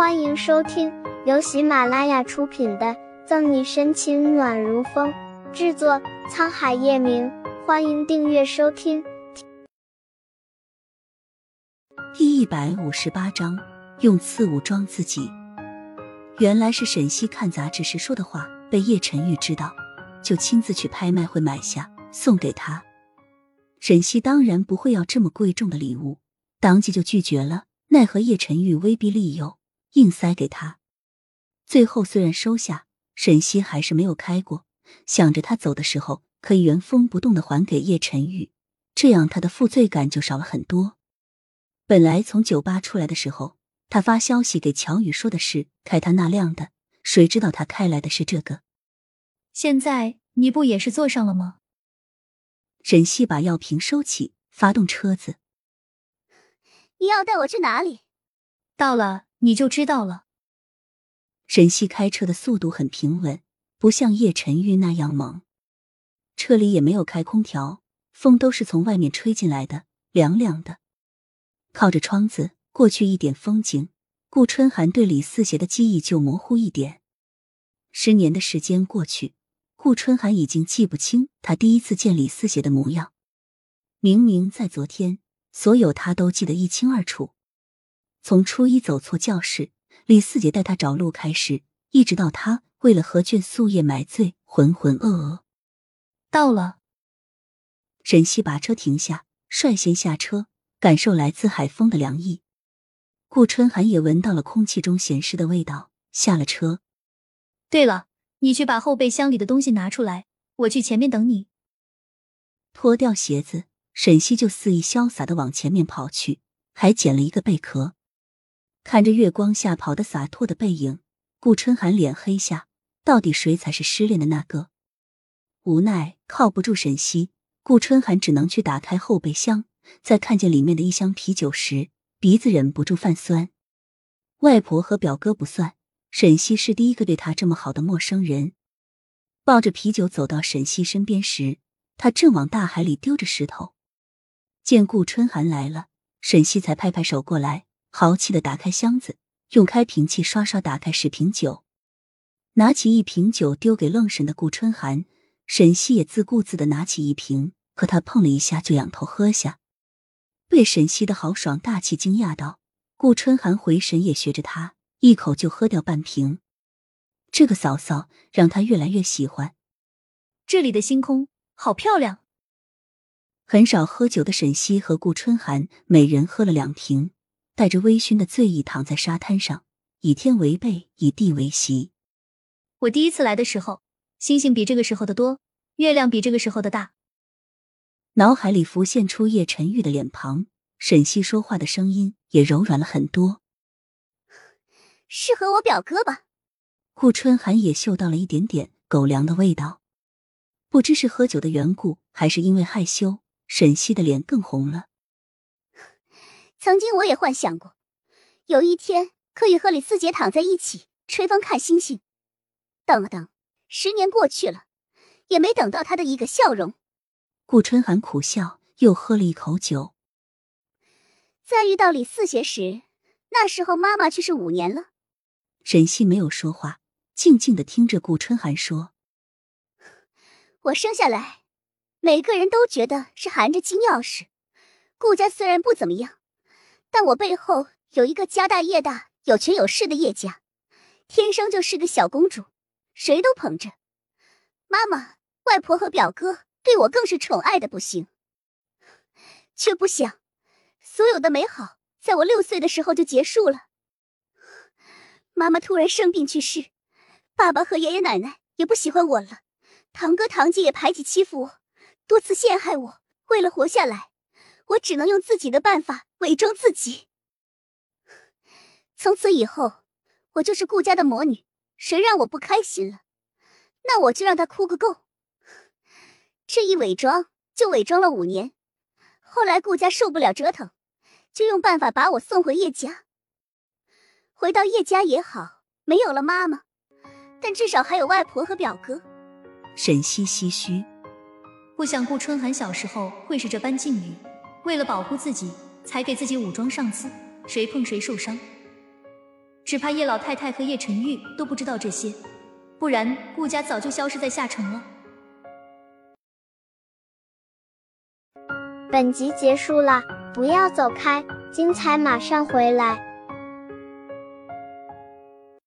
欢迎收听由喜马拉雅出品的《赠你深情暖如风》，制作沧海夜明。欢迎订阅收听。第一百五十八章，用刺武装自己。原来是沈西看杂志时说的话，被叶晨玉知道，就亲自去拍卖会买下，送给他。沈西当然不会要这么贵重的礼物，当即就拒绝了。奈何叶晨玉威逼利诱。硬塞给他，最后虽然收下，沈西还是没有开过，想着他走的时候可以原封不动的还给叶晨玉，这样他的负罪感就少了很多。本来从酒吧出来的时候，他发消息给乔宇说的是开他那辆的，谁知道他开来的是这个。现在你不也是坐上了吗？沈西把药瓶收起，发动车子。你要带我去哪里？到了。你就知道了。沈西开车的速度很平稳，不像叶晨玉那样猛。车里也没有开空调，风都是从外面吹进来的，凉凉的。靠着窗子过去一点风景，顾春寒对李四邪的记忆就模糊一点。十年的时间过去，顾春寒已经记不清他第一次见李四邪的模样。明明在昨天，所有他都记得一清二楚。从初一走错教室，李四姐带他找路开始，一直到他为了何卷素叶买醉，浑浑噩噩。到了，沈西把车停下，率先下车，感受来自海风的凉意。顾春寒也闻到了空气中咸湿的味道，下了车。对了，你去把后备箱里的东西拿出来，我去前面等你。脱掉鞋子，沈西就肆意潇洒的往前面跑去，还捡了一个贝壳。看着月光下跑的洒脱的背影，顾春寒脸黑下。到底谁才是失恋的那个？无奈靠不住沈西，顾春寒只能去打开后备箱。在看见里面的一箱啤酒时，鼻子忍不住泛酸。外婆和表哥不算，沈西是第一个对他这么好的陌生人。抱着啤酒走到沈西身边时，他正往大海里丢着石头。见顾春寒来了，沈西才拍拍手过来。豪气的打开箱子，用开瓶器刷刷打开十瓶酒，拿起一瓶酒丢给愣神的顾春寒。沈西也自顾自的拿起一瓶，和他碰了一下就仰头喝下。被沈西的豪爽大气惊讶到，顾春寒回神也学着他，一口就喝掉半瓶。这个嫂嫂让他越来越喜欢。这里的星空好漂亮。很少喝酒的沈西和顾春寒每人喝了两瓶。带着微醺的醉意躺在沙滩上，以天为被，以地为席。我第一次来的时候，星星比这个时候的多，月亮比这个时候的大。脑海里浮现出叶晨玉的脸庞，沈西说话的声音也柔软了很多。是和我表哥吧？顾春寒也嗅到了一点点狗粮的味道，不知是喝酒的缘故，还是因为害羞，沈西的脸更红了。曾经我也幻想过，有一天可以和李四姐躺在一起吹风看星星。等了等，十年过去了，也没等到他的一个笑容。顾春寒苦笑，又喝了一口酒。再遇到李四姐时，那时候妈妈去世五年了。沈西没有说话，静静的听着顾春寒说：“我生下来，每个人都觉得是含着金钥匙。顾家虽然不怎么样。”但我背后有一个家大业大、有权有势的叶家，天生就是个小公主，谁都捧着。妈妈、外婆和表哥对我更是宠爱的不行。却不想，所有的美好在我六岁的时候就结束了。妈妈突然生病去世，爸爸和爷爷奶奶也不喜欢我了，堂哥堂姐也排挤欺负我，多次陷害我。为了活下来。我只能用自己的办法伪装自己。从此以后，我就是顾家的魔女。谁让我不开心了，那我就让他哭个够。这一伪装就伪装了五年。后来顾家受不了折腾，就用办法把我送回叶家。回到叶家也好，没有了妈妈，但至少还有外婆和表哥。沈西唏嘘，不想顾春寒小时候会是这般境遇。为了保护自己，才给自己武装上刺，谁碰谁受伤。只怕叶老太太和叶晨玉都不知道这些，不然顾家早就消失在下城了。本集结束了，不要走开，精彩马上回来。